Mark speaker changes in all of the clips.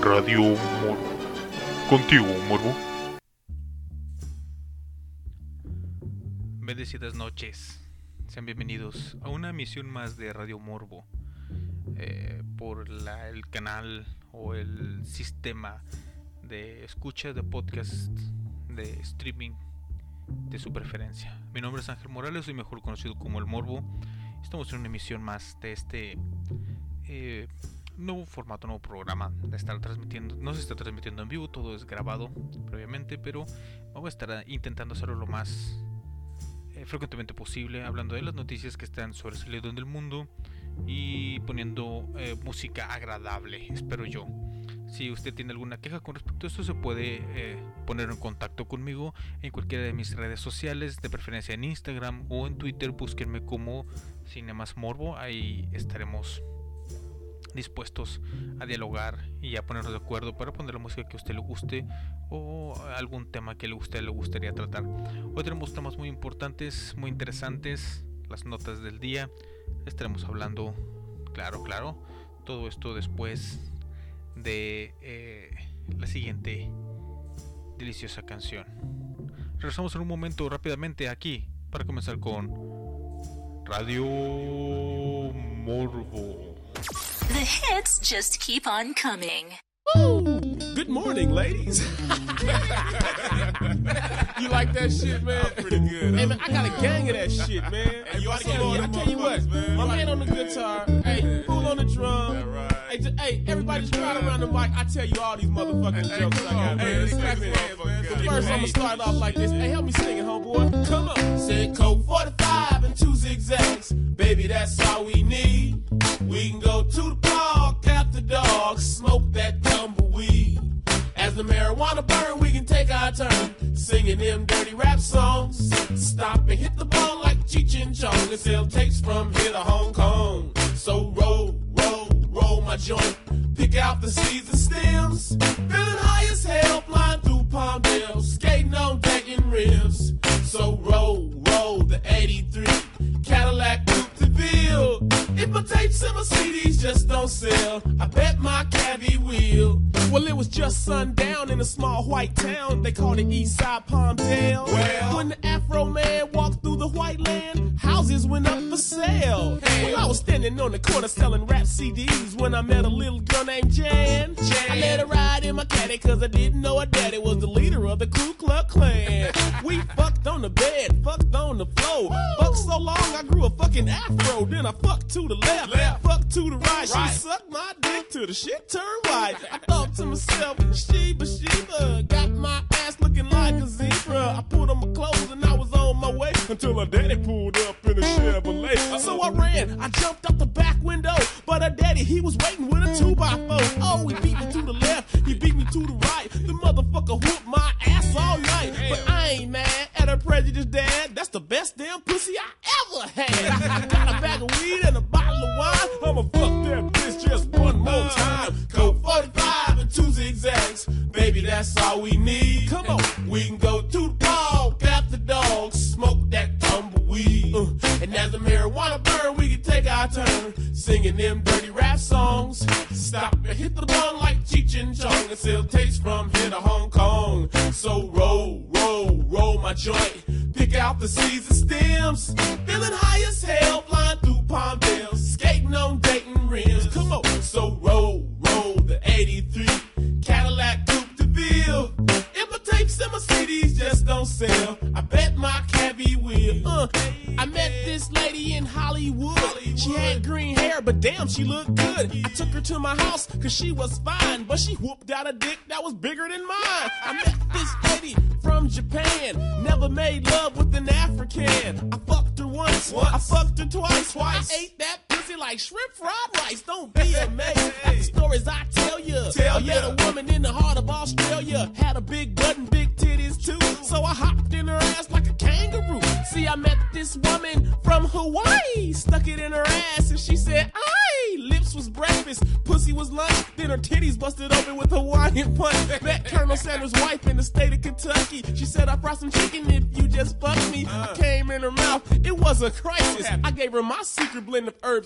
Speaker 1: Radio Morbo. Contigo, Morbo.
Speaker 2: Bendecidas noches. Sean bienvenidos a una emisión más de Radio Morbo eh, por el canal o el sistema de escucha de podcast de streaming de su preferencia. Mi nombre es Ángel Morales, soy mejor conocido como El Morbo. Estamos en una emisión más de este eh, nuevo formato, nuevo programa estar transmitiendo. No se está transmitiendo en vivo, todo es grabado previamente, pero vamos a estar intentando hacerlo lo más eh, frecuentemente posible, hablando de las noticias que están sobresaliendo en el mundo y poniendo eh, música agradable, espero yo. Si usted tiene alguna queja con respecto a esto, se puede eh, poner en contacto conmigo en cualquiera de mis redes sociales, de preferencia en Instagram o en Twitter. Búsquenme como Cinemas Morbo, ahí estaremos dispuestos a dialogar y a ponernos de acuerdo para poner la música que usted le guste o algún tema que a usted le gustaría tratar. Hoy tenemos temas muy importantes, muy interesantes, las notas del día. Estaremos hablando, claro, claro, todo esto después de eh, la siguiente deliciosa canción. Regresamos en un momento rápidamente aquí para comenzar con Radio Morbo.
Speaker 3: The hits just keep on coming.
Speaker 4: Good morning, ladies. you like that shit, man? I'm pretty good. Hey, man, I got a gang of that shit, man.
Speaker 5: Hey, you
Speaker 4: I
Speaker 5: oughta
Speaker 4: tell
Speaker 5: get all
Speaker 4: you, I tell you what,
Speaker 5: motherfuckers, man.
Speaker 4: my man on the guitar, hey, fool on the drum.
Speaker 5: Right.
Speaker 4: Hey, j- hey, everybody just crowd around the mic. I tell you all these motherfucking
Speaker 5: Hey,
Speaker 4: jokes
Speaker 5: come
Speaker 4: I got,
Speaker 5: on,
Speaker 4: man.
Speaker 5: man.
Speaker 4: Let's
Speaker 5: Let's
Speaker 4: clap
Speaker 5: clap
Speaker 4: it.
Speaker 5: hands, man.
Speaker 4: But first, I'm gonna start off like this. Hey, help me sing it, homeboy. Come on. Said Coke 45 and two zigzags. Baby, that's all we need. We can go to the park after dark, smoke that tumbleweed. As the marijuana burn, we can take our turn singing them dirty rap songs. Stop and hit the ball like Cheech and Chong and sell tapes from here to Hong Kong. So roll, roll, my joint. Pick out the seeds and stems. Feeling high as hell, flying through palm Palmdale, skating on decking rims. So roll, roll the 83 Cadillac If my tapes and my CDs just don't sell, I bet my cabbie will. Well, it was just sundown in a small white town. They called it Eastside Palmdale.
Speaker 5: Well.
Speaker 4: when the Afro man walked through the white land, houses went up for sale. Well, I was standing on the corner selling rap CDs when I met a little girl named Jan.
Speaker 5: Jan.
Speaker 4: I let her ride in my caddy cause I didn't know her daddy was the leader of the Ku Klux Klan. we fucked on the bed, fucked on the floor. Fucked so long I grew a fucking afro. Then I fucked to the left,
Speaker 5: Left.
Speaker 4: fucked to the right.
Speaker 5: Right.
Speaker 4: She sucked my dick till the shit turned white. I thought to myself, she Sheba, Sheba, got my ass looking like a zebra. I put on my clothes and I was on my way until her daddy pulled up in a Chevrolet. So I ran, I jumped out the back window, but her daddy, he was waiting with a two by four. Oh, he beat me to the left, he beat me to the right. The motherfucker whooped my ass all night. But I ain't mad prejudice, dad. That's the best damn pussy I ever had. Got a bag of weed and a bottle of wine. I'ma fuck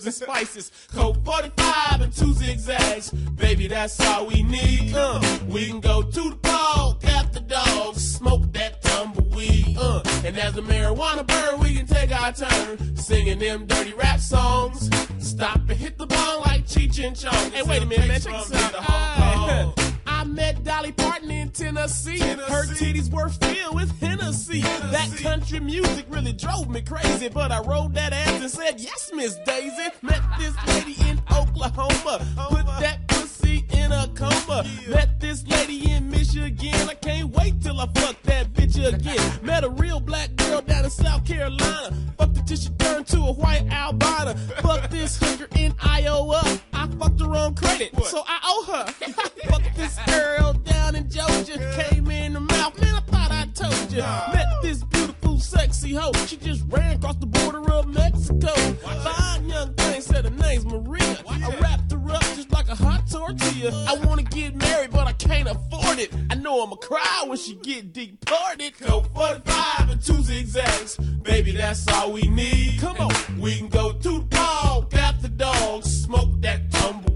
Speaker 4: and spices. Country music really drove me crazy, but I rolled that ass and said, Yes, Miss Daisy. Met this lady in Oklahoma. Put that pussy in a coma. Met this lady in Michigan. I can't wait till I fuck that bitch again. Met a real black girl down in South Carolina. Fucked her till she turned to a white albino. Fucked this hooker in Iowa. I fucked her on credit, so I owe her. Fucked this girl down in Georgia. Came in the mouth, man, I told you. Met this beautiful, sexy hoe. She just ran across the border of Mexico. Fine young thing said her name's Maria. I wrapped her up just like a hot tortilla. I wanna get married, but I can't afford it. I know I'ma cry when she get deported. Coke 45 and two zigzags. Baby, that's all we need. Come on, we can go to the park, the dogs, smoke that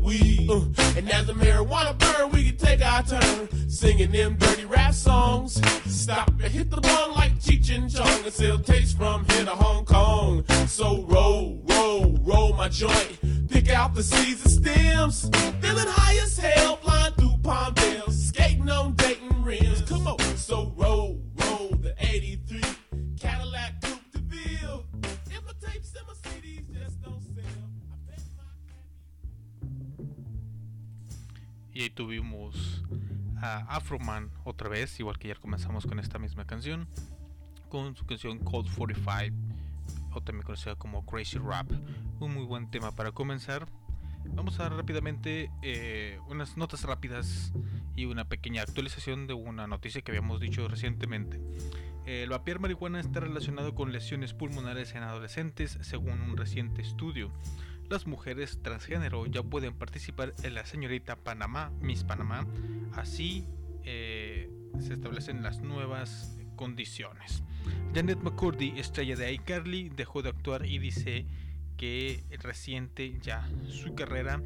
Speaker 4: tumbleweed. Uh, and as the marijuana burn, we can take our turn singing them dirty rap songs. Stop and hit the bong like Cheech and Chong and still taste from here to Hong Kong. So roll, roll, roll my joint. Pick out the seeds and stems. Feeling high as hell, flying through palm Palmdale, skating on Dayton rims. Come on, so roll
Speaker 2: Y ahí tuvimos a Afroman otra vez, igual que ya comenzamos con esta misma canción, con su canción Cold 45, o también conocida como Crazy Rap. Un muy buen tema para comenzar. Vamos a dar rápidamente eh, unas notas rápidas y una pequeña actualización de una noticia que habíamos dicho recientemente. El vapear marihuana está relacionado con lesiones pulmonares en adolescentes, según un reciente estudio. Las mujeres transgénero ya pueden participar en la señorita Panamá, Miss Panamá. Así eh, se establecen las nuevas condiciones. Janet McCurdy, estrella de iCarly, dejó de actuar y dice que reciente ya su carrera.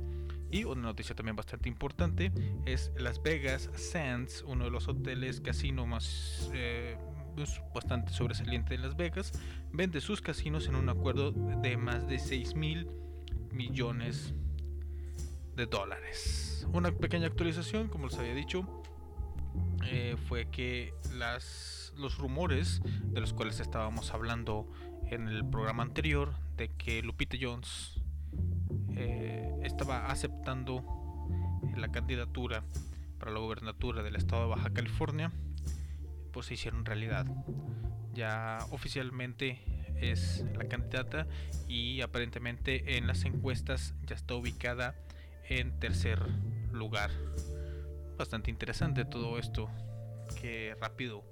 Speaker 2: Y una noticia también bastante importante es Las Vegas Sands, uno de los hoteles casino más eh, pues, bastante sobresaliente de Las Vegas, vende sus casinos en un acuerdo de más de 6 mil millones de dólares. Una pequeña actualización, como les había dicho, eh, fue que las, los rumores de los cuales estábamos hablando en el programa anterior, de que Lupita Jones eh, estaba aceptando la candidatura para la gobernatura del estado de Baja California, pues se hicieron realidad. Ya oficialmente es la candidata y aparentemente en las encuestas ya está ubicada en tercer lugar. Bastante interesante todo esto, que rápido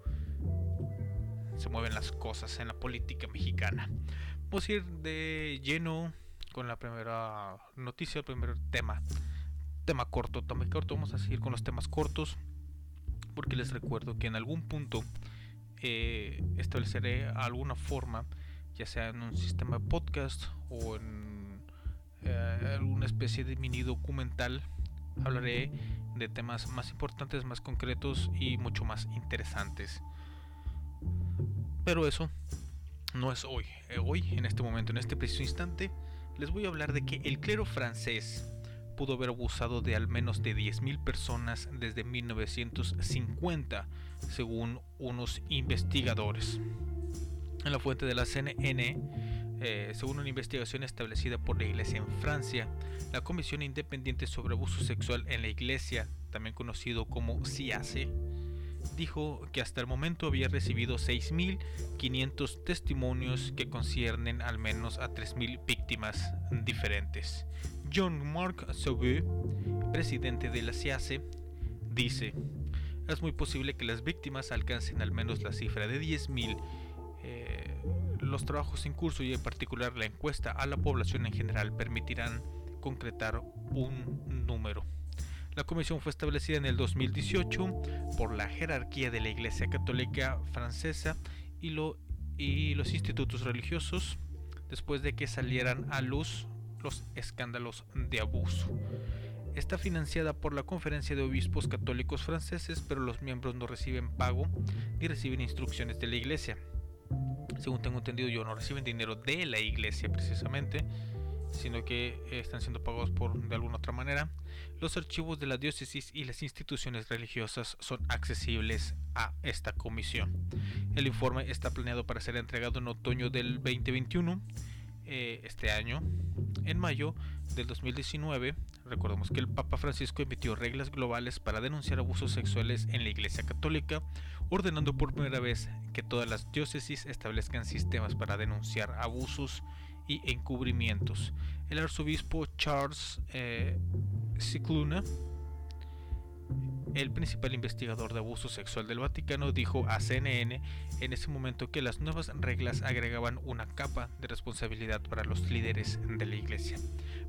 Speaker 2: se mueven las cosas en la política mexicana. Vamos a ir de lleno con la primera noticia, el primer tema. Tema corto, tema corto. Vamos a seguir con los temas cortos porque les recuerdo que en algún punto eh, estableceré alguna forma, ya sea en un sistema de podcast o en eh, alguna especie de mini documental, hablaré de temas más importantes, más concretos y mucho más interesantes. Pero eso no es hoy. Eh, Hoy, en este momento, en este preciso instante, les voy a hablar de que el clero francés pudo haber abusado de al menos de 10.000 personas desde 1950, según unos investigadores. En la fuente de la CNN, eh, según una investigación establecida por la Iglesia en Francia, la Comisión Independiente sobre Abuso Sexual en la Iglesia, también conocido como CIACE, dijo que hasta el momento había recibido 6.500 testimonios que conciernen al menos a 3.000 víctimas diferentes. John Mark Sauvé, presidente de la CIACE, dice, es muy posible que las víctimas alcancen al menos la cifra de 10.000. Eh, los trabajos en curso y en particular la encuesta a la población en general permitirán concretar un número. La comisión fue establecida en el 2018 por la jerarquía de la Iglesia Católica Francesa y, y los institutos religiosos después de que salieran a luz los escándalos de abuso. Está financiada por la Conferencia de Obispos Católicos Franceses, pero los miembros no reciben pago ni reciben instrucciones de la Iglesia. Según tengo entendido, yo no reciben dinero de la Iglesia precisamente, sino que están siendo pagados por de alguna otra manera. Los archivos de la diócesis y las instituciones religiosas son accesibles a esta comisión. El informe está planeado para ser entregado en otoño del 2021, eh, este año. En mayo del 2019, recordemos que el Papa Francisco emitió reglas globales para denunciar abusos sexuales en la Iglesia Católica, ordenando por primera vez que todas las diócesis establezcan sistemas para denunciar abusos y encubrimientos. El arzobispo Charles eh, Cicluna, el principal investigador de abuso sexual del Vaticano, dijo a CNN en ese momento que las nuevas reglas agregaban una capa de responsabilidad para los líderes de la iglesia.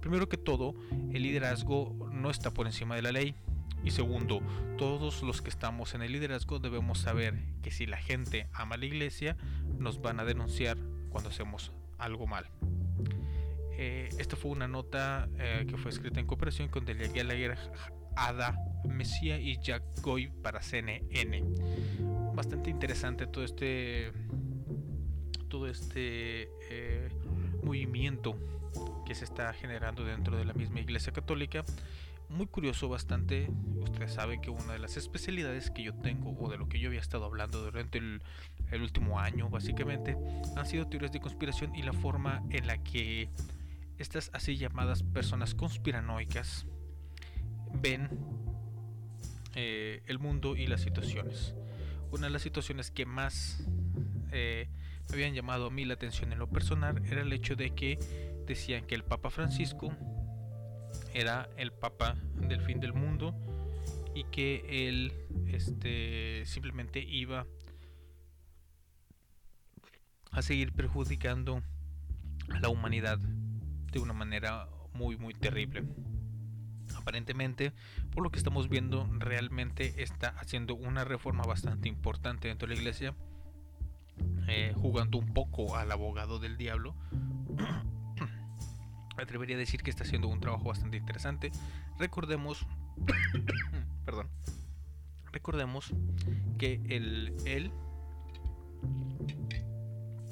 Speaker 2: Primero que todo, el liderazgo no está por encima de la ley. Y segundo, todos los que estamos en el liderazgo debemos saber que si la gente ama la iglesia, nos van a denunciar cuando hacemos algo mal. Eh, esta fue una nota eh, que fue escrita en cooperación con Delia Gallagher, Ada Mesía y Jack Goy para CNN. Bastante interesante todo este todo este eh, movimiento que se está generando dentro de la misma Iglesia Católica. Muy curioso, bastante. Ustedes saben que una de las especialidades que yo tengo o de lo que yo había estado hablando durante el, el último año, básicamente, han sido teorías de conspiración y la forma en la que estas así llamadas personas conspiranoicas ven eh, el mundo y las situaciones. Una de las situaciones que más eh, me habían llamado a mí la atención en lo personal era el hecho de que decían que el Papa Francisco era el Papa del fin del mundo y que él este, simplemente iba a seguir perjudicando a la humanidad de una manera muy muy terrible. Aparentemente, por lo que estamos viendo, realmente está haciendo una reforma bastante importante dentro de la iglesia, eh, jugando un poco al abogado del diablo. Atrevería a decir que está haciendo un trabajo bastante interesante. Recordemos, perdón, recordemos que el, él,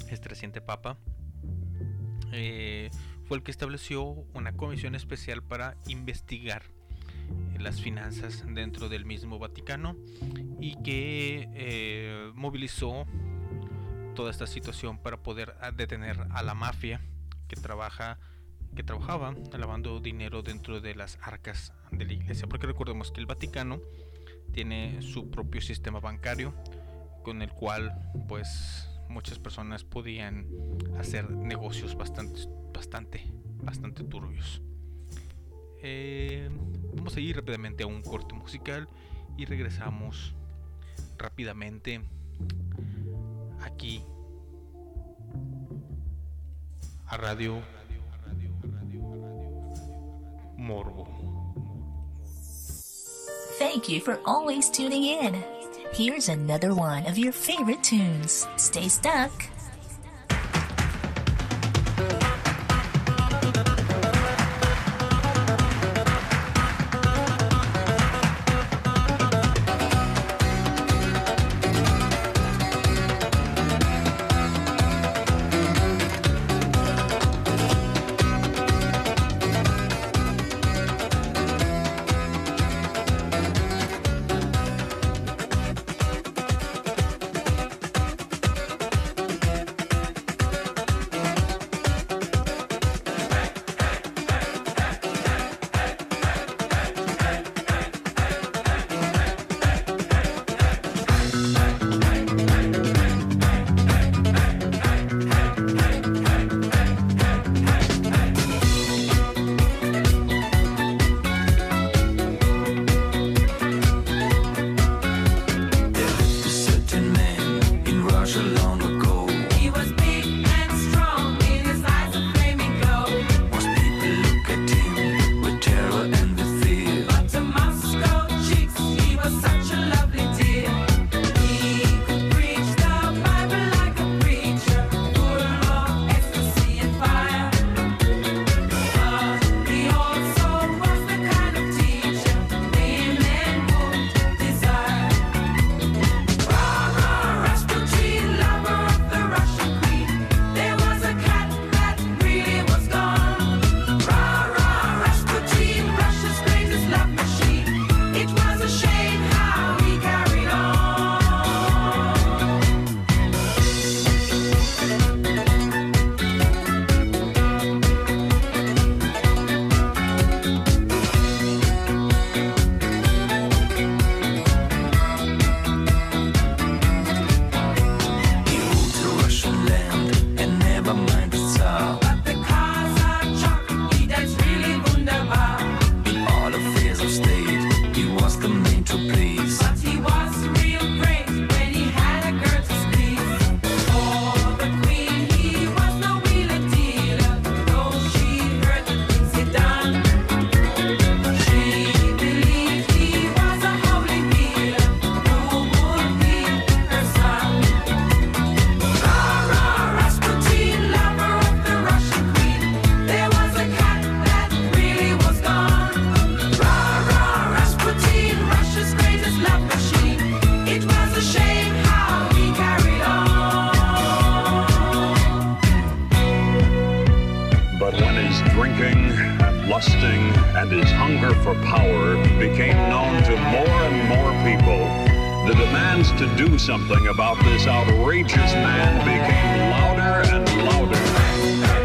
Speaker 2: este reciente papa, eh, fue el que estableció una comisión especial para investigar las finanzas dentro del mismo Vaticano y que eh, movilizó toda esta situación para poder ah, detener a la mafia que trabaja que trabajaba lavando dinero dentro de las arcas de la iglesia. Porque recordemos que el Vaticano tiene su propio sistema bancario con el cual pues muchas personas podían hacer negocios bastante bastante, bastante turbios. Eh, vamos a ir rápidamente a un corte musical y regresamos rápidamente aquí a Radio Morbo.
Speaker 3: Thank you for always tuning in. Here's another one of your favorite tunes. Stay stuck.
Speaker 5: The demands to do something about this outrageous man became louder and louder.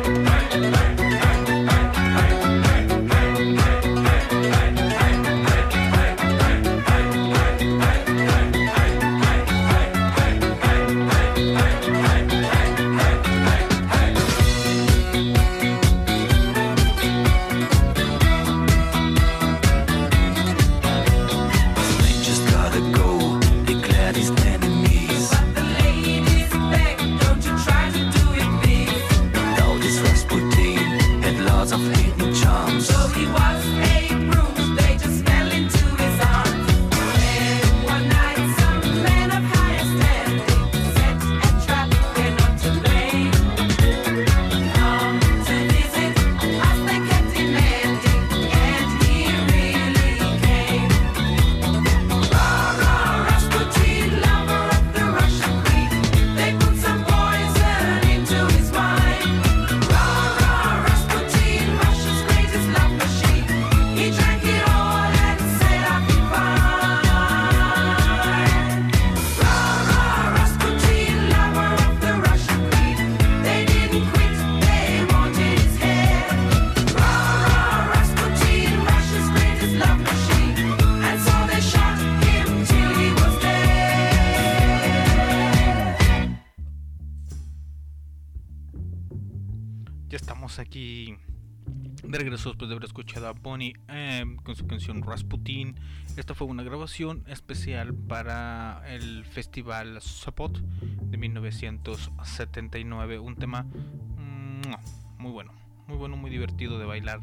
Speaker 2: Su canción Rasputin. Esta fue una grabación especial para el festival Sopot de 1979. Un tema mm, muy bueno, muy bueno, muy divertido de bailar,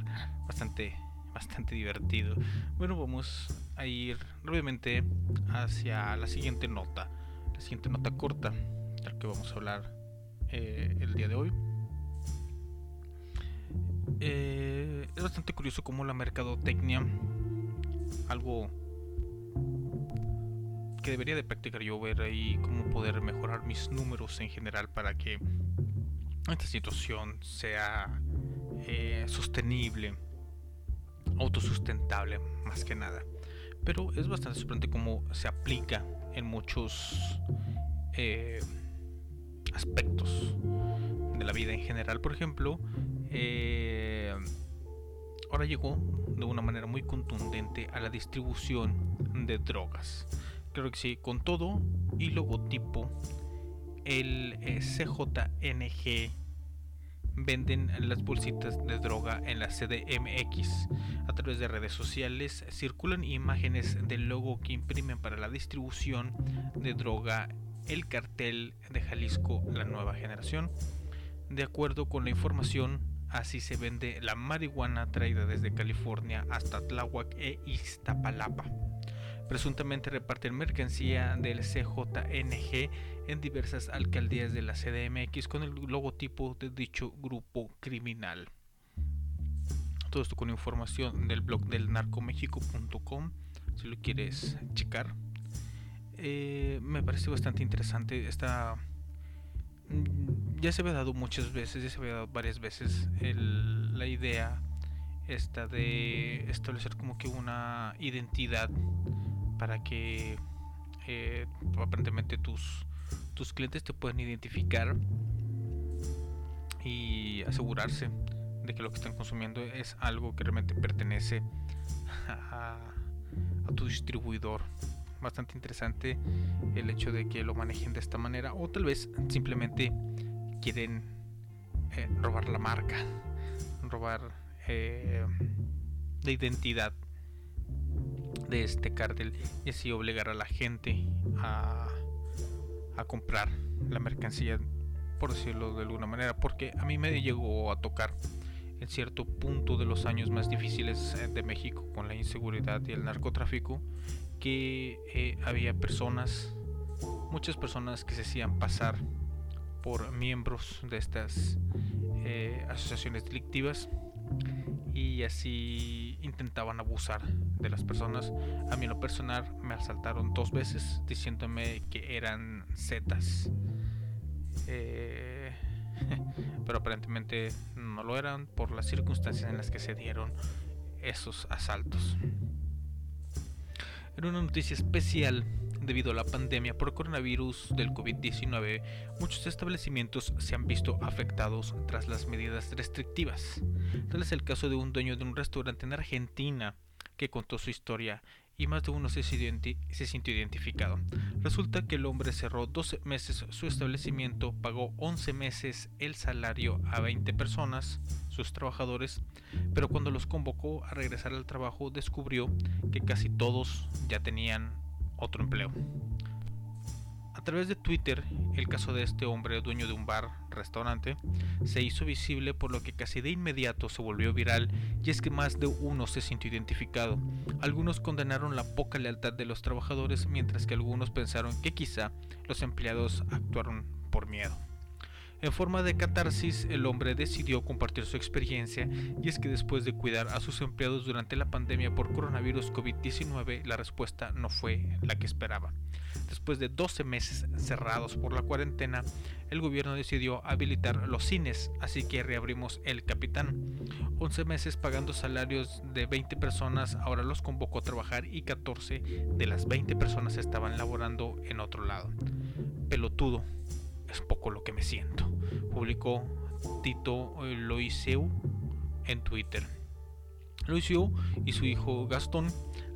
Speaker 2: bastante, bastante divertido. Bueno, vamos a ir brevemente hacia la siguiente nota, la siguiente nota corta, de la que vamos a hablar eh, el día de hoy. Eh, es bastante curioso cómo la mercadotecnia, algo que debería de practicar yo, ver ahí cómo poder mejorar mis números en general para que esta situación sea eh, sostenible, autosustentable más que nada. Pero es bastante sorprendente cómo se aplica en muchos eh, aspectos de la vida en general. Por ejemplo, eh, ahora llegó de una manera muy contundente a la distribución de drogas. Creo que sí, con todo y logotipo, el eh, CJNG venden las bolsitas de droga en la CDMX. A través de redes sociales circulan imágenes del logo que imprimen para la distribución de droga el cartel de Jalisco La Nueva Generación. De acuerdo con la información, así se vende la marihuana traída desde California hasta Tláhuac e Iztapalapa. Presuntamente reparten mercancía del CJNG en diversas alcaldías de la CDMX con el logotipo de dicho grupo criminal. Todo esto con información del blog del narcomexico.com si lo quieres checar. Eh, me parece bastante interesante esta ya se había dado muchas veces, ya se había dado varias veces el- la idea esta de establecer como que una identidad para que eh, aparentemente tus, tus clientes te puedan identificar y asegurarse de que lo que están consumiendo es algo que realmente pertenece a tu distribuidor. Bastante interesante el hecho de que lo manejen de esta manera o tal vez simplemente quieren eh, robar la marca, robar eh, la identidad de este cártel y así obligar a la gente a, a comprar la mercancía, por decirlo de alguna manera, porque a mí me llegó a tocar en cierto punto de los años más difíciles eh, de México con la inseguridad y el narcotráfico que eh, había personas, muchas personas que se hacían pasar por miembros de estas eh, asociaciones delictivas y así intentaban abusar de las personas. A mí en lo personal me asaltaron dos veces diciéndome que eran zetas. Eh, pero aparentemente no lo eran por las circunstancias en las que se dieron. esos asaltos. En una noticia especial, debido a la pandemia por coronavirus del COVID-19, muchos establecimientos se han visto afectados tras las medidas restrictivas. Tal es el caso de un dueño de un restaurante en Argentina que contó su historia y más de uno se, sintió identificado. Resulta que el hombre cerró 12 meses su establecimiento, pagó 11 meses el salario a 20 personas, sus trabajadores, pero cuando los convocó a regresar al trabajo descubrió que casi todos ya tenían otro empleo. A través de Twitter, el caso de este hombre, dueño de un bar, restaurante, se hizo visible por lo que casi de inmediato se volvió viral y es que más de uno se sintió identificado. Algunos condenaron la poca lealtad de los trabajadores mientras que algunos pensaron que quizá los empleados actuaron por miedo. En forma de catarsis, el hombre decidió compartir su experiencia y es que después de cuidar a sus empleados durante la pandemia por coronavirus COVID-19, la respuesta no fue la que esperaba. Después de 12 meses cerrados por la cuarentena, el gobierno decidió habilitar los cines, así que reabrimos El Capitán. 11 meses pagando salarios de 20 personas, ahora los convocó a trabajar y 14 de las 20 personas estaban laborando en otro lado. Pelotudo, es poco lo que me siento, publicó Tito eh, Loiseu en Twitter. Loiseu y su hijo Gastón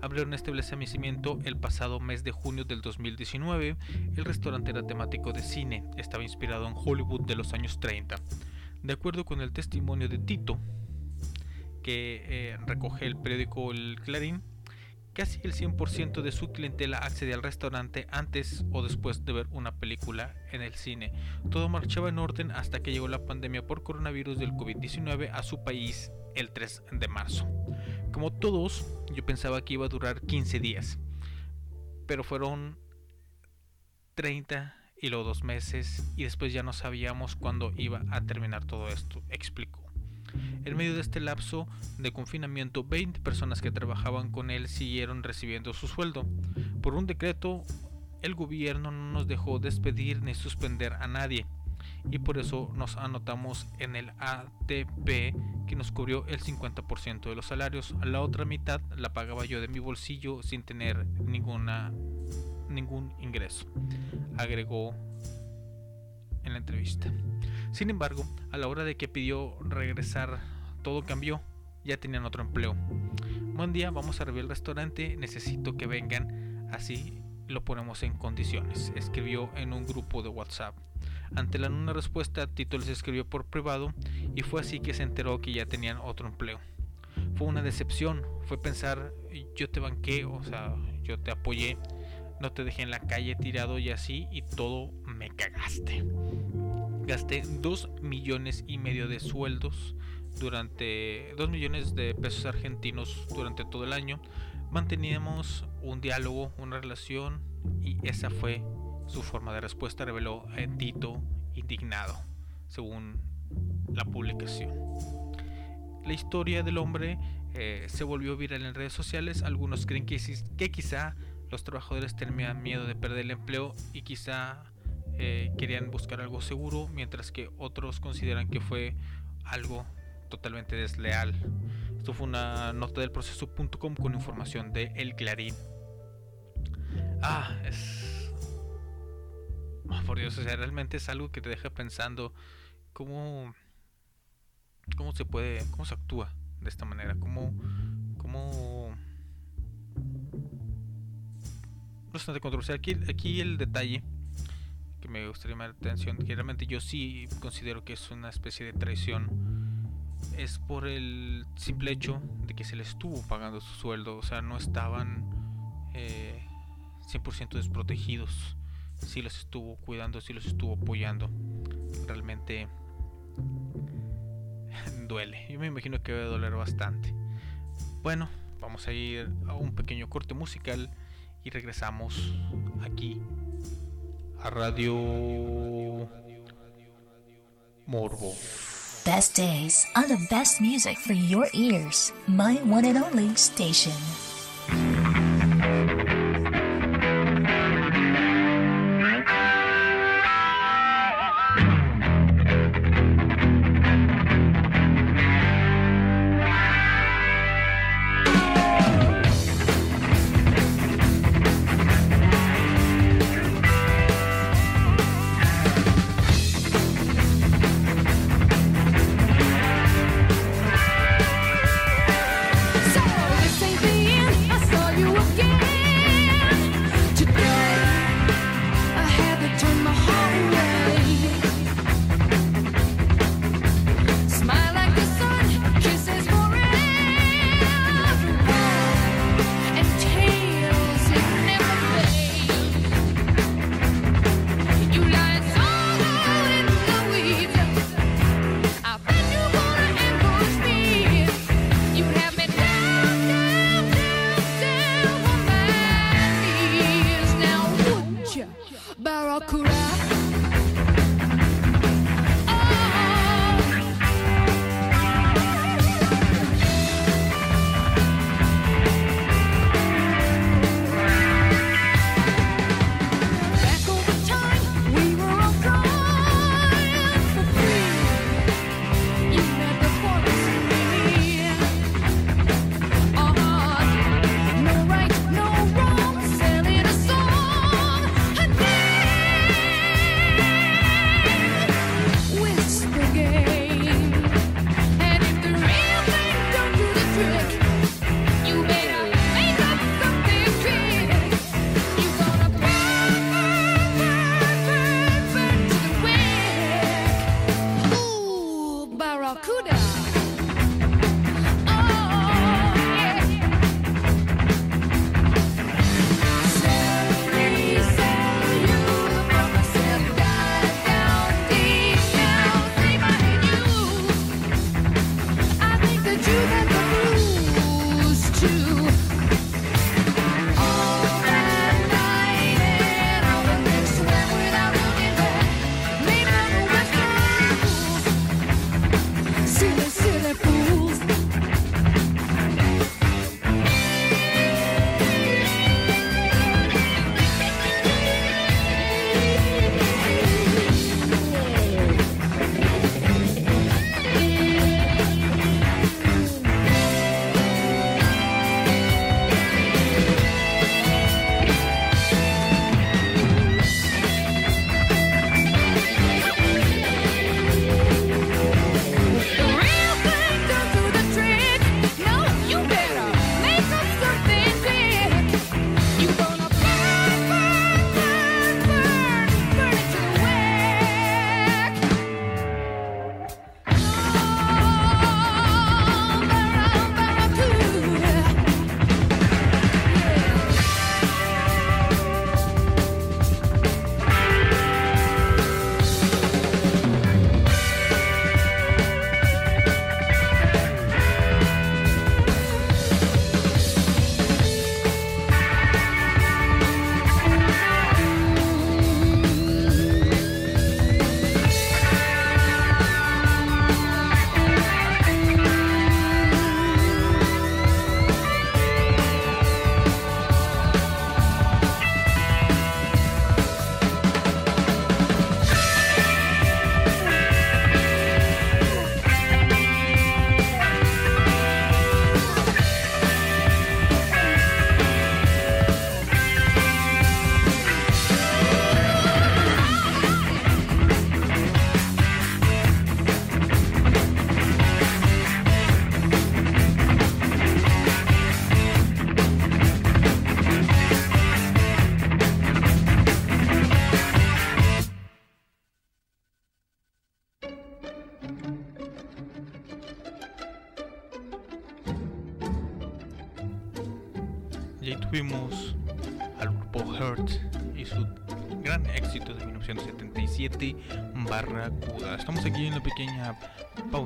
Speaker 2: abrieron este establecimiento el pasado mes de junio del 2019. El restaurante era temático de cine, estaba inspirado en Hollywood de los años 30. De acuerdo con el testimonio de Tito, que eh, recoge el periódico El Clarín, casi el 100% de su clientela accede al restaurante antes o después de ver una película en el cine. Todo marchaba en orden hasta que llegó la pandemia por coronavirus del COVID-19 a su país el 3 de marzo. Como todos, yo pensaba que iba a durar 15 días, pero fueron 30 y luego dos meses y después ya no sabíamos cuándo iba a terminar todo esto, explicó. En medio de este lapso de confinamiento, 20 personas que trabajaban con él siguieron recibiendo su sueldo. Por un decreto, el gobierno no nos dejó despedir ni suspender a nadie y por eso nos anotamos en el ATP que nos cubrió el 50% de los salarios. La otra mitad la pagaba yo de mi bolsillo sin tener ninguna ningún ingreso, agregó en la entrevista. Sin embargo, a la hora de que pidió regresar, todo cambió. Ya tenían otro empleo. Buen día, vamos a abrir el restaurante. Necesito que vengan. Así lo ponemos en condiciones. Escribió en un grupo de WhatsApp. Ante la no respuesta, Tito les escribió por privado y fue así que se enteró que ya tenían otro empleo. Fue una decepción. Fue pensar, yo te banqué, o sea, yo te apoyé. No te dejé en la calle tirado y así y todo me cagaste gasté 2 millones y medio de sueldos durante 2 millones de pesos argentinos durante todo el año. Manteníamos un diálogo, una relación y esa fue su forma de respuesta, reveló a Tito indignado, según la publicación. La historia del hombre eh, se volvió viral en redes sociales. Algunos creen que, que quizá los trabajadores tenían miedo de perder el empleo y quizá eh, querían buscar algo seguro, mientras que otros consideran que fue algo totalmente desleal. Esto fue una nota del proceso.com con información de El Clarín. Ah, es... Ah, por Dios, o sea, realmente es algo que te deja pensando cómo... ¿Cómo se puede... cómo se actúa de esta manera? ¿Cómo... cómo... Bastante controversial. Aquí, aquí el detalle me gustaría llamar la atención, que realmente yo sí considero que es una especie de traición, es por el simple hecho de que se les estuvo pagando su sueldo, o sea, no estaban eh, 100% desprotegidos, sí los estuvo cuidando, sí los estuvo apoyando, realmente duele, yo me imagino que debe doler bastante. Bueno, vamos a ir a un pequeño corte musical y regresamos aquí a Radio Morbo.
Speaker 3: Best days on the best music for your ears. My one and only station.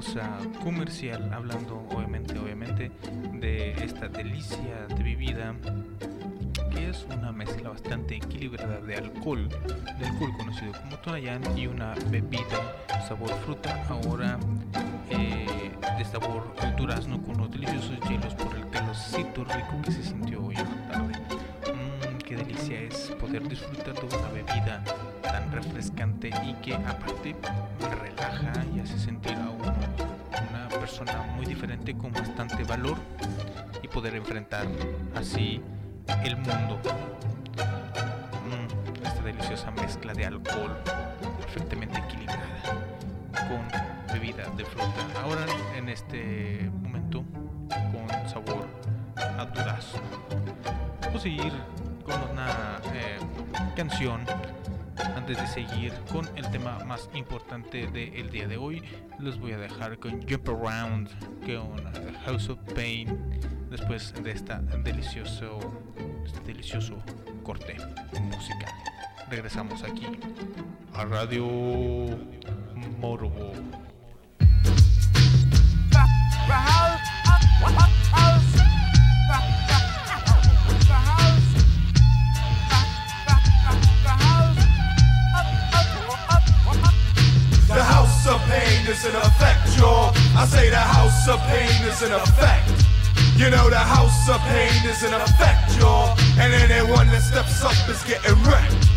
Speaker 2: Pausa comercial hablando obviamente, obviamente de esta delicia de bebida que es una mezcla bastante equilibrada de alcohol, de alcohol conocido como Tonayán y una bebida sabor fruta, ahora eh, de sabor durazno con unos deliciosos hielos por el calorcito rico que se sintió hoy en la tarde. Mmm, qué delicia es poder disfrutar de una bebida tan refrescante y que aparte relaja y hace sentir persona muy diferente con bastante valor y poder enfrentar así el mundo. Mm, esta deliciosa mezcla de alcohol perfectamente equilibrada con bebida de fruta. Ahora en este momento con sabor a durazno. Vamos a seguir con una eh, canción antes de seguir con el tema más importante del día de hoy. Los voy a dejar con Jump Around, con House of Pain, después de esta delicioso, este delicioso corte musical. Regresamos aquí a Radio Morbo.
Speaker 6: Pain is in effect, y'all. I say the house of pain is in effect. You know the house of pain is in effect, y'all. And anyone that steps up is getting wrecked.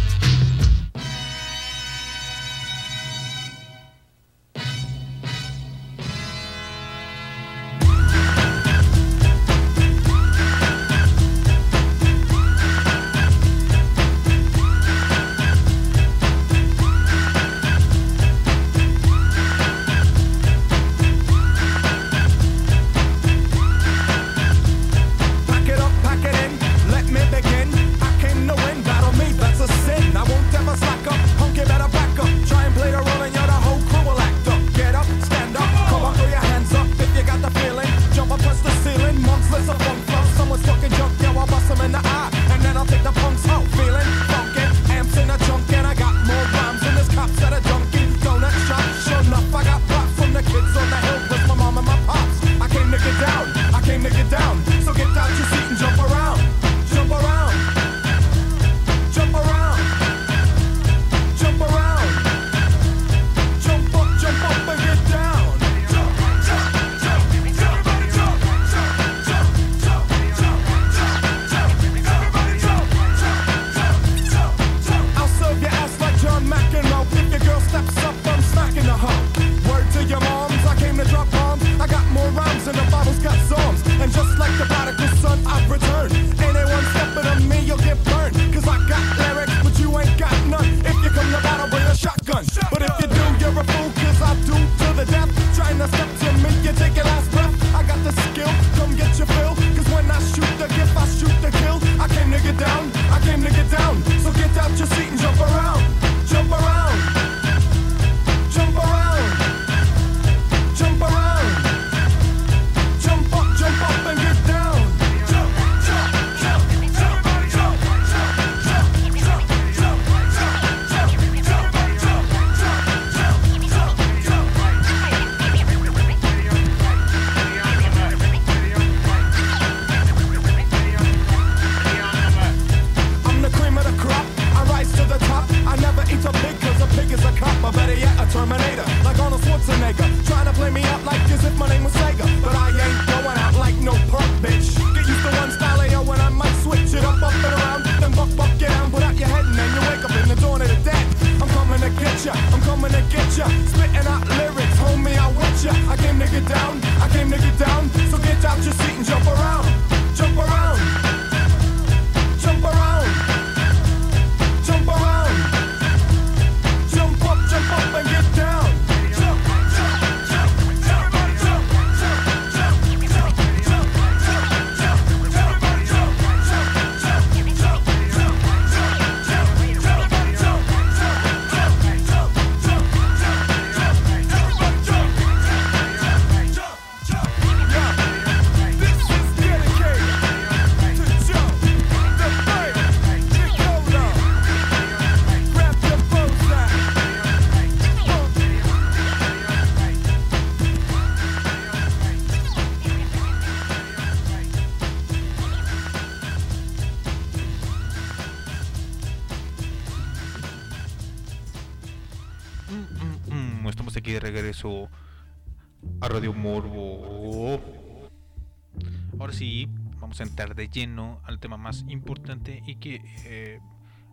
Speaker 2: Lleno al tema más importante y que eh,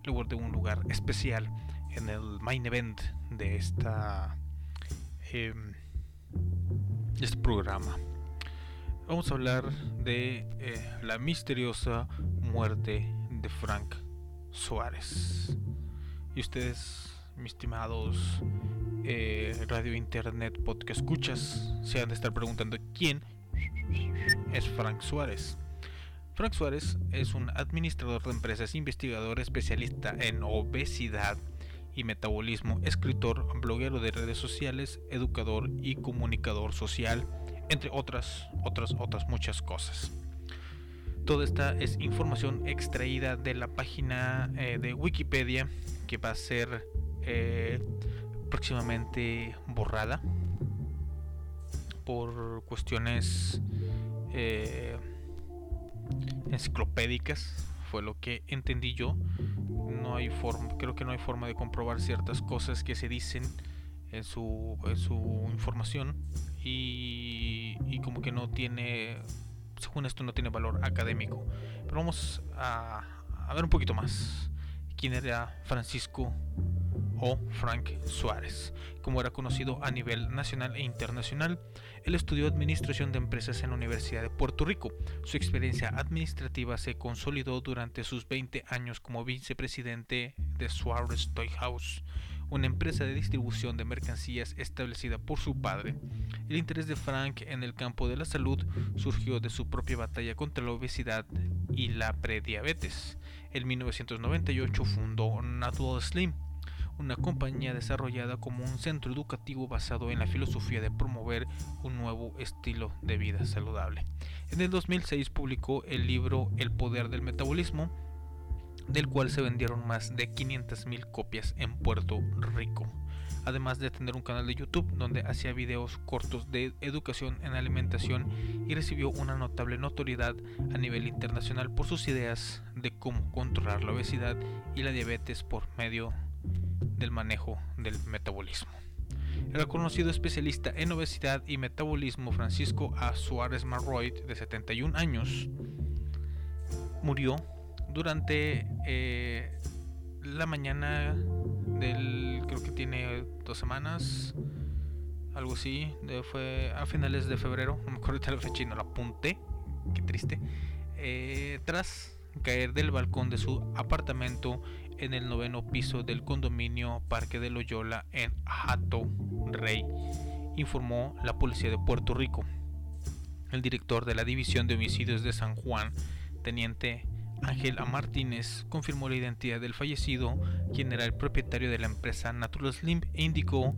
Speaker 2: le guarde un lugar especial en el main event de esta em, este programa. Vamos a hablar de eh, la misteriosa muerte de Frank Suárez. Y ustedes, mis estimados eh, radio, internet, podcast escuchas, se han de estar preguntando quién es Frank Suárez. Frank Suárez es un administrador de empresas, investigador especialista en obesidad y metabolismo, escritor, bloguero de redes sociales, educador y comunicador social, entre otras, otras, otras muchas cosas. Toda esta es información extraída de la página eh, de Wikipedia que va a ser eh, próximamente borrada por cuestiones eh, enciclopédicas fue lo que entendí yo. No hay forma creo que no hay forma de comprobar ciertas cosas que se dicen en su, en su información y, como que no tiene según esto no tiene valor académico. Pero vamos a ver un poquito más. Quién era Francisco o Frank Suárez, como era conocido a nivel nacional e internacional. Él estudió administración de empresas en la Universidad de Puerto Rico. Su experiencia administrativa se consolidó durante sus 20 años como vicepresidente de Suárez Toy House, una empresa de distribución de mercancías establecida por su padre. El interés de Frank en el campo de la salud surgió de su propia batalla contra la obesidad y la prediabetes. En 1998 fundó Natural Slim, una compañía desarrollada como un centro educativo basado en la filosofía de promover un nuevo estilo de vida saludable. En el 2006 publicó el libro El poder del metabolismo, del cual se vendieron más de 500.000 copias en Puerto Rico. Además de tener un canal de YouTube donde hacía videos cortos de educación en alimentación y recibió una notable notoriedad a nivel internacional por sus ideas de cómo controlar la obesidad y la diabetes por medio del manejo del metabolismo. El reconocido especialista en obesidad y metabolismo Francisco A. Suárez Marroid, de 71 años, murió durante eh, la mañana del, creo que tiene dos semanas, algo así, fue a finales de febrero, no me acuerdo la fecha la apunté, qué triste, eh, tras caer del balcón de su apartamento en el noveno piso del condominio Parque de Loyola en Hato Rey, informó la policía de Puerto Rico. El director de la División de Homicidios de San Juan, teniente Ángel A. Martínez, confirmó la identidad del fallecido, quien era el propietario de la empresa Natural Slim, e indicó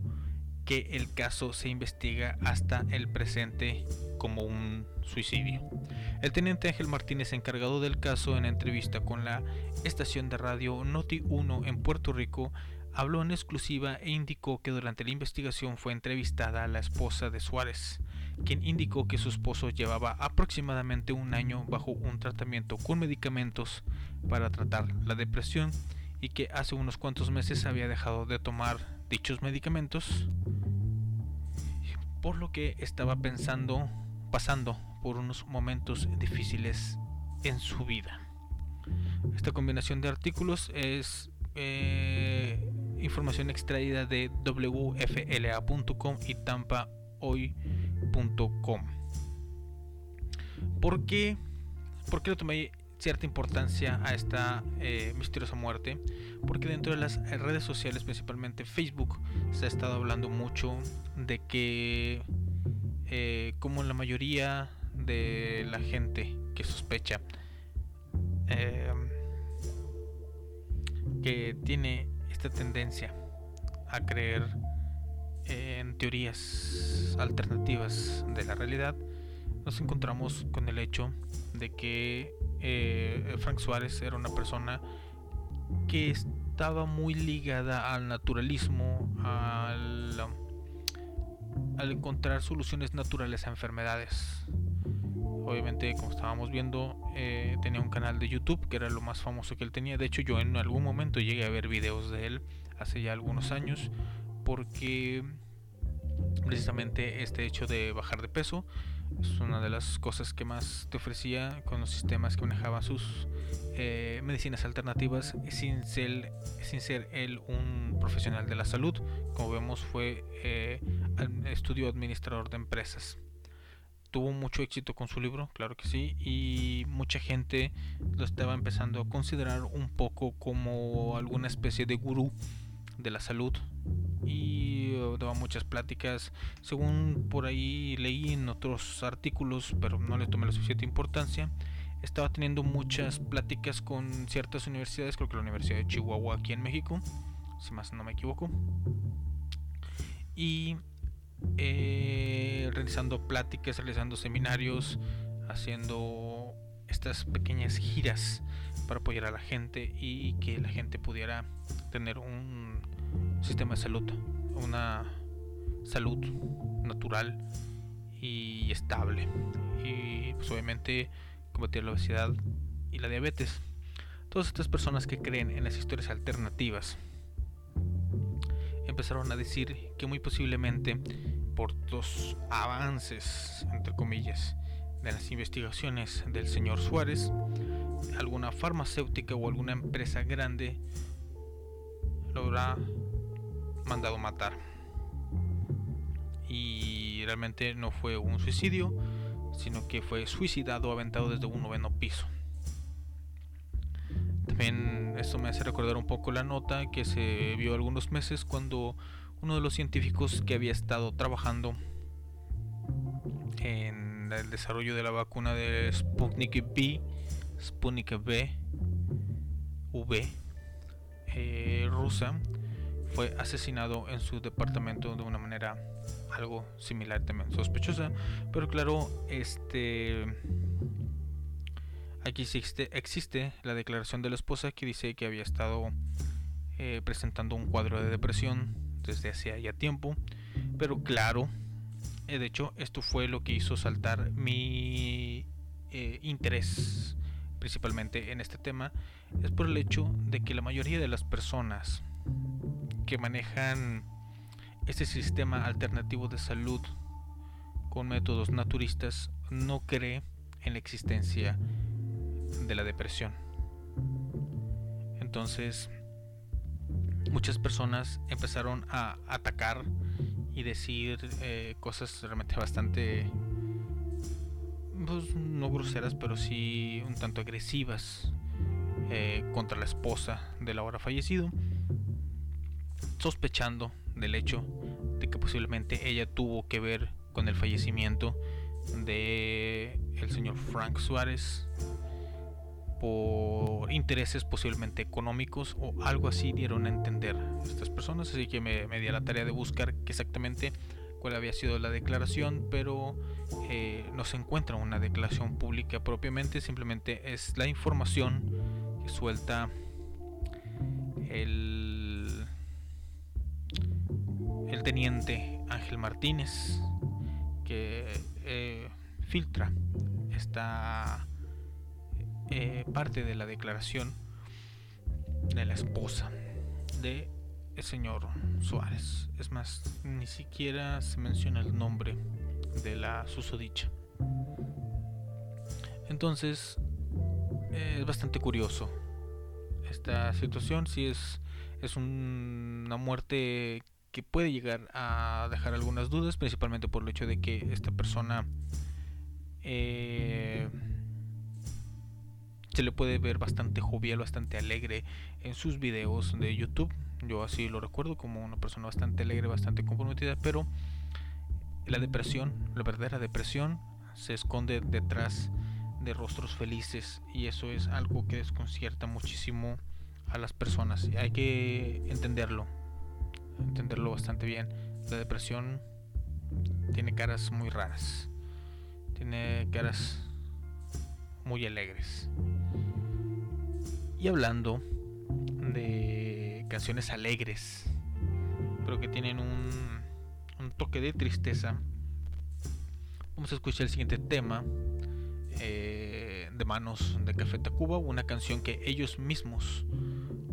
Speaker 2: que el caso se investiga hasta el presente como un suicidio. El teniente Ángel Martínez, encargado del caso en entrevista con la estación de radio Noti 1 en Puerto Rico, habló en exclusiva e indicó que durante la investigación fue entrevistada a la esposa de Suárez, quien indicó que su esposo llevaba aproximadamente un año bajo un tratamiento con medicamentos para tratar la depresión y que hace unos cuantos meses había dejado de tomar dichos medicamentos, por lo que estaba pensando, pasando por unos momentos difíciles en su vida. Esta combinación de artículos es eh, información extraída de wfla.com y tampahoy.com. ¿Por qué? ¿Por qué le tomé cierta importancia a esta eh, misteriosa muerte? Porque dentro de las redes sociales, principalmente Facebook, se ha estado hablando mucho de que, eh, como la mayoría de la gente que sospecha, eh, que tiene esta tendencia a creer en teorías alternativas de la realidad, nos encontramos con el hecho de que eh, Frank Suárez era una persona que estaba muy ligada al naturalismo, al, al encontrar soluciones naturales a enfermedades. Obviamente, como estábamos viendo, eh, tenía un canal de YouTube que era lo más famoso que él tenía. De hecho, yo en algún momento llegué a ver videos de él hace ya algunos años porque precisamente este hecho de bajar de peso es una de las cosas que más te ofrecía con los sistemas que manejaba sus eh, medicinas alternativas sin ser, sin ser él un profesional de la salud. Como vemos fue eh, estudio administrador de empresas. Tuvo mucho éxito con su libro, claro que sí, y mucha gente lo estaba empezando a considerar un poco como alguna especie de gurú de la salud y eh, daba muchas pláticas, según por ahí leí en otros artículos, pero no le tomé la suficiente importancia. Estaba teniendo muchas pláticas con ciertas universidades, creo que la Universidad de Chihuahua aquí en México, si más no me equivoco. Y eh, realizando pláticas, realizando seminarios, haciendo estas pequeñas giras para apoyar a la gente y que la gente pudiera tener un sistema de salud, una salud natural y estable. Y pues obviamente combatir la obesidad y la diabetes. Todas estas personas que creen en las historias alternativas empezaron a decir que muy posiblemente por los avances, entre comillas, de las investigaciones del señor Suárez, alguna farmacéutica o alguna empresa grande lo habrá mandado matar. Y realmente no fue un suicidio, sino que fue suicidado aventado desde un noveno piso. También esto me hace recordar un poco la nota que se vio algunos meses cuando uno de los científicos que había estado trabajando en el desarrollo de la vacuna de Sputnik V, Sputnik V, V eh, rusa, fue asesinado en su departamento de una manera algo similar también sospechosa, pero claro, este aquí existe, la declaración de la esposa que dice que había estado eh, presentando un cuadro de depresión desde hacía ya tiempo, pero claro, eh, de hecho esto fue lo que hizo saltar mi eh, interés principalmente en este tema, es por el hecho de que la mayoría de las personas que manejan este sistema alternativo de salud con métodos naturistas no cree en la existencia de la depresión. Entonces, muchas personas empezaron a atacar y decir eh, cosas realmente bastante, pues no groseras, pero sí un tanto agresivas eh, contra la esposa del ahora fallecido, sospechando del hecho de que posiblemente ella tuvo que ver con el fallecimiento de el señor Frank Suárez por intereses posiblemente económicos o algo así dieron a entender estas personas así que me, me di a la tarea de buscar exactamente cuál había sido la declaración pero eh, no se encuentra una declaración pública propiamente simplemente es la información que suelta el el teniente Ángel Martínez que eh, filtra esta eh, parte de la declaración de la esposa de señor Suárez. Es más, ni siquiera se menciona el nombre de la susodicha. Entonces, eh, es bastante curioso esta situación. Si es, es un- una muerte que puede llegar a dejar algunas dudas, principalmente por el hecho de que esta persona eh, se le puede ver bastante jovial, bastante alegre en sus videos de YouTube. Yo así lo recuerdo como una persona bastante alegre, bastante comprometida, pero la depresión, la verdadera depresión, se esconde detrás de rostros felices y eso es algo que desconcierta muchísimo a las personas. Hay que entenderlo, entenderlo bastante bien. La depresión tiene caras muy raras, tiene caras muy alegres. Y hablando de canciones alegres, pero que tienen un, un toque de tristeza, vamos a escuchar el siguiente tema eh, de manos de Café Tacuba, una canción que ellos mismos,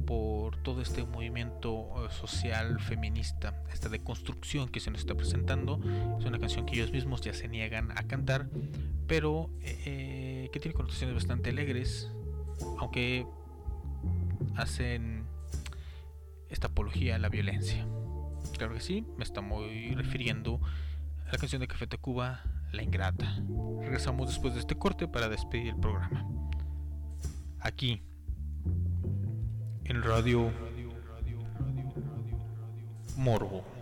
Speaker 2: por
Speaker 5: todo este movimiento eh, social feminista, esta deconstrucción que se nos está presentando. Es una canción que ellos mismos ya se niegan a cantar, pero eh, que tiene connotaciones bastante alegres, aunque hacen esta apología a la violencia. Claro que sí, me estamos refiriendo a la canción de Café Tacuba, La Ingrata. Regresamos después de este corte para despedir el programa. Aquí, en Radio Morbo.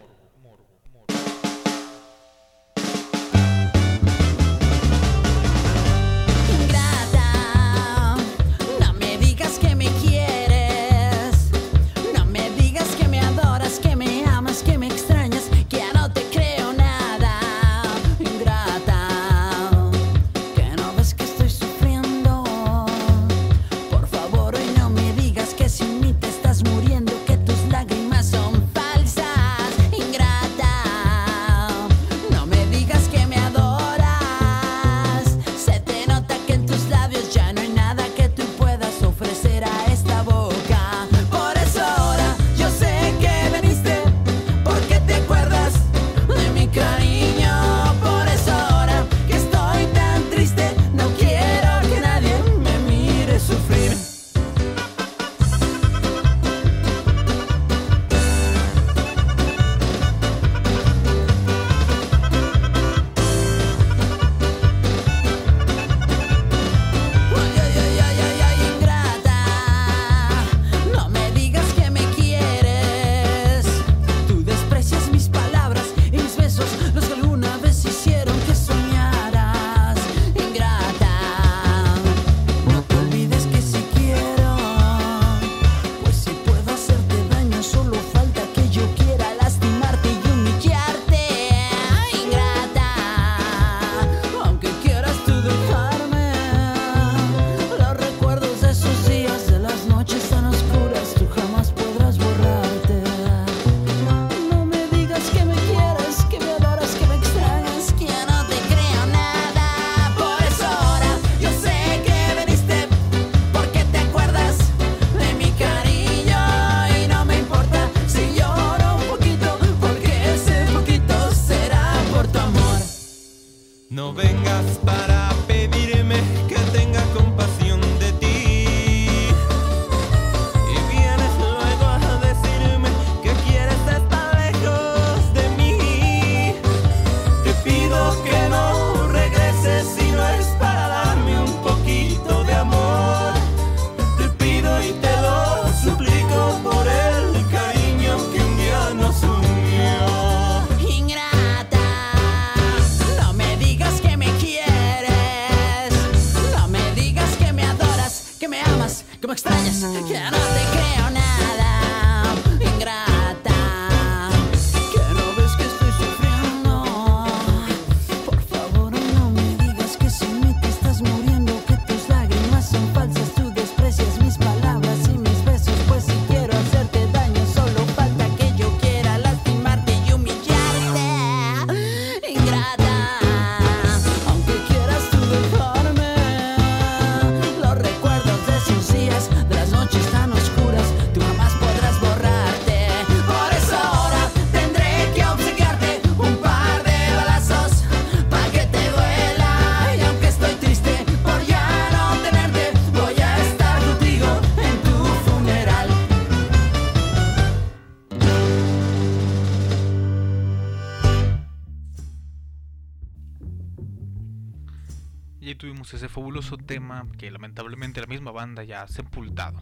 Speaker 2: Y
Speaker 5: tuvimos ese fabuloso tema que lamentablemente la misma banda ya ha sepultado.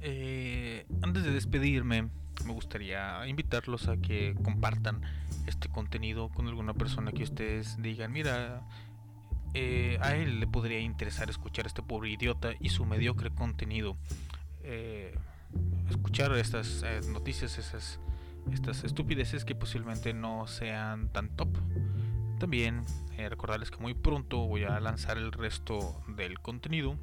Speaker 5: Eh, antes de despedirme, me gustaría invitarlos a que compartan este contenido con alguna persona que ustedes digan, mira, eh, a él le podría interesar escuchar a este pobre idiota y su mediocre contenido. Eh, escuchar estas noticias, esas, estas estupideces que posiblemente no sean tan top. También eh, recordarles que muy pronto voy a lanzar el resto del contenido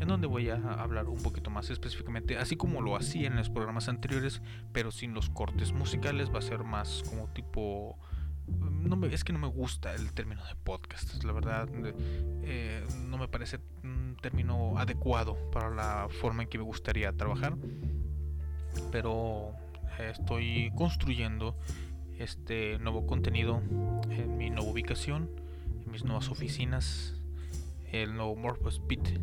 Speaker 5: en donde voy a hablar un poquito más específicamente, así como lo hacía en los programas anteriores, pero sin los cortes musicales, va a ser más como tipo... Me, es que no me gusta el término de podcast, la verdad, eh, no me parece mm,
Speaker 2: un término adecuado para la forma en que me gustaría trabajar. Pero estoy construyendo este nuevo contenido en mi nueva ubicación, en mis nuevas oficinas, el nuevo Morpho Speed,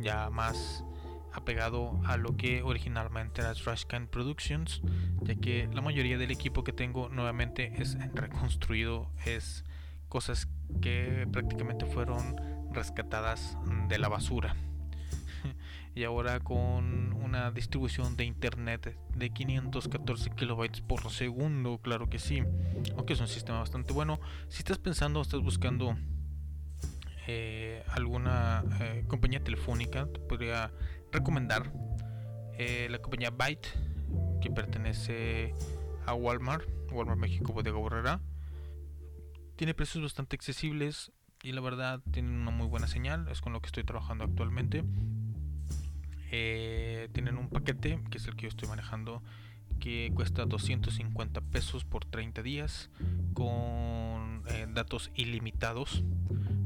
Speaker 2: ya más apegado a lo que originalmente era Trashcan Productions, ya que la mayoría del equipo que tengo nuevamente es reconstruido, es cosas que prácticamente fueron rescatadas de la basura. Y ahora con una distribución de internet de 514 kilobytes por segundo, claro que sí, aunque es un sistema bastante bueno. Si estás pensando, estás buscando eh, alguna eh, compañía telefónica, te podría recomendar eh, la compañía Byte, que pertenece a Walmart, Walmart México Bodega Borrera. Tiene precios bastante accesibles y la verdad tienen una muy buena señal, es con lo que estoy trabajando actualmente. Eh, tienen un paquete, que es el que yo estoy manejando, que cuesta 250 pesos por 30 días, con eh, datos ilimitados,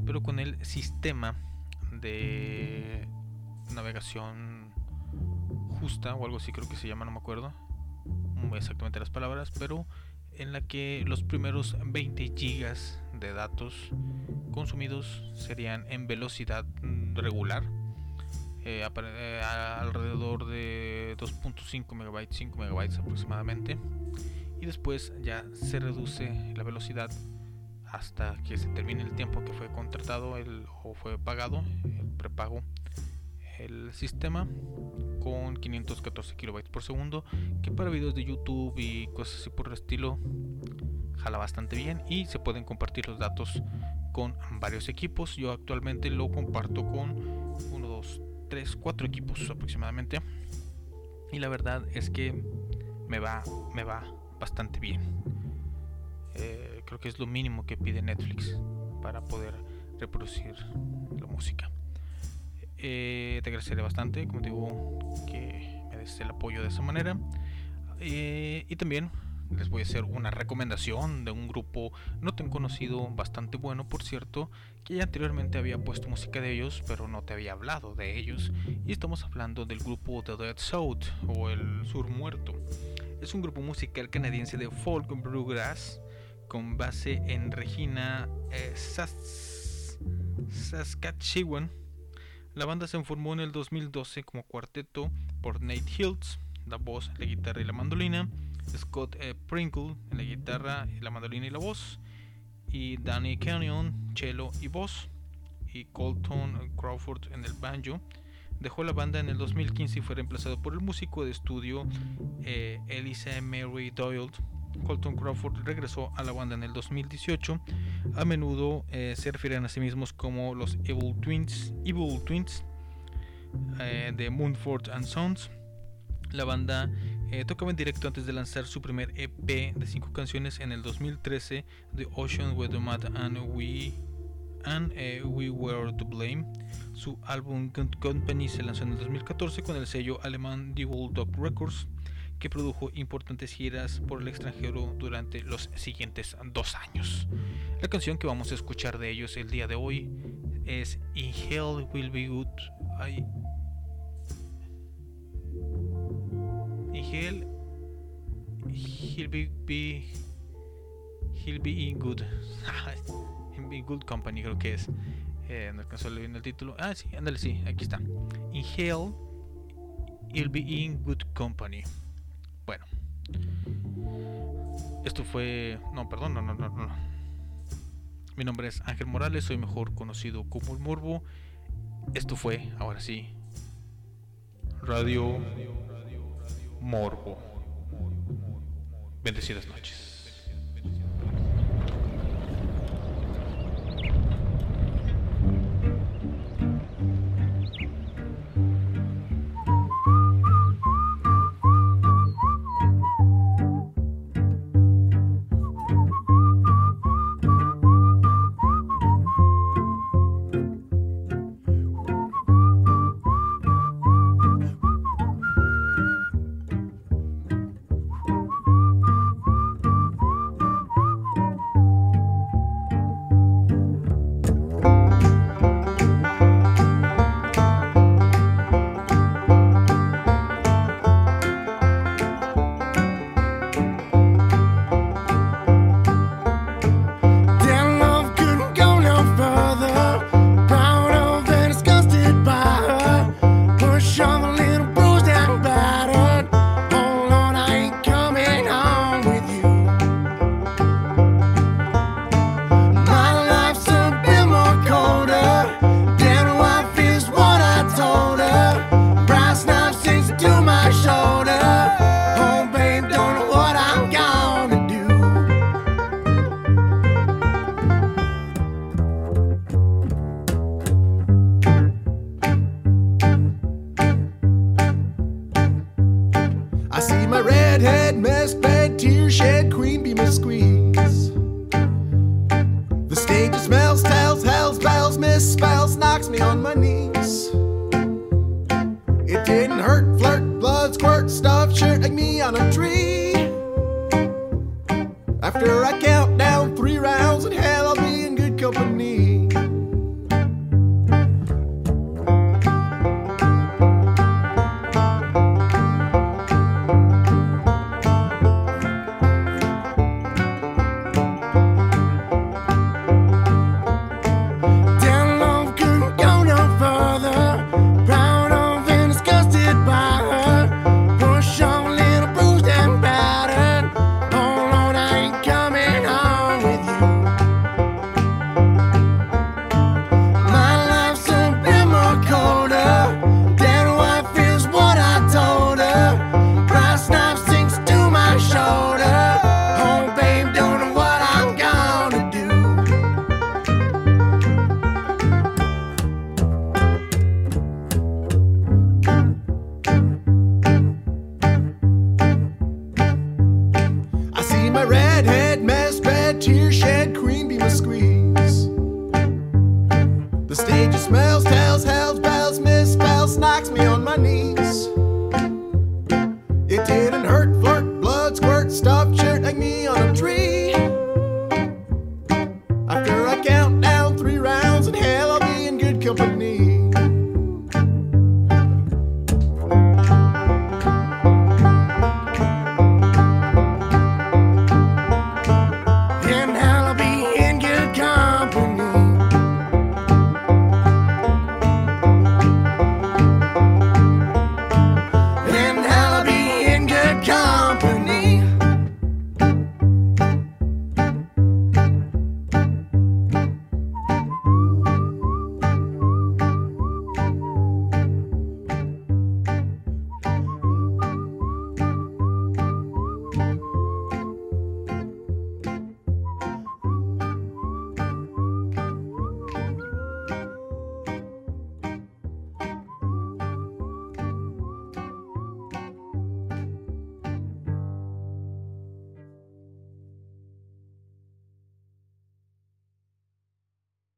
Speaker 2: pero con el sistema de navegación justa o algo así creo que se llama, no me acuerdo exactamente las palabras, pero en la que los primeros 20 gigas de datos consumidos serían en velocidad regular, eh, eh, alrededor de 2.5 megabytes, 5 megabytes aproximadamente, y después ya se reduce la velocidad hasta que se termine el tiempo que fue contratado el, o fue pagado, el prepago, el sistema con 514 kilobytes por segundo, que para videos de YouTube y cosas así por el estilo jala bastante bien y se pueden compartir los datos con varios equipos. Yo actualmente lo comparto con 1, 2, 3, 4 equipos aproximadamente. Y la verdad es que me va, me va bastante bien. Eh, creo que es lo mínimo que pide Netflix para poder reproducir la música. Eh, te agradeceré bastante, como digo, que me des el apoyo de esa manera. Eh, y también les voy a hacer una recomendación de un grupo no tan conocido, bastante bueno por cierto, que ya anteriormente había puesto música de ellos, pero no te había hablado de ellos. Y estamos hablando del grupo The Dead South o el Sur Muerto. Es un grupo musical canadiense de folk bluegrass con base en Regina, eh, Sas- Saskatchewan. La banda se formó en el 2012 como cuarteto por Nate Hiltz, la voz, la guitarra y la mandolina, Scott eh, Pringle en la guitarra, la mandolina y la voz, y Danny Canyon, cello y voz, y Colton Crawford en el banjo. Dejó la banda en el 2015 y fue reemplazado por el músico de estudio eh, Elisa Mary Doyle. Colton Crawford regresó a la banda en el 2018. A menudo eh, se refieren a sí mismos como los Evil Twins, Evil Twins eh, de Moonford and Sons. La banda eh, tocaba en directo antes de lanzar su primer EP de cinco canciones en el 2013, The Ocean Were the Mad and We and eh, We Were to Blame. Su álbum Company se lanzó en el 2014 con el sello alemán Devil Dog Records, que produjo importantes giras por el extranjero durante los siguientes dos años. La canción que vamos a escuchar de ellos el día de hoy es In Hell Will Be Good. Ay. In Hell be, be He'll be in good In good company creo que es. Eh, no alcanzó bien el título. Ah sí ándale sí aquí está. In Hell He'll be in good company. Bueno. Esto fue no perdón no no no no. Mi nombre es Ángel Morales soy mejor conocido como el Morbo. Esto fue ahora sí Radio Morbo. Bendecidas noches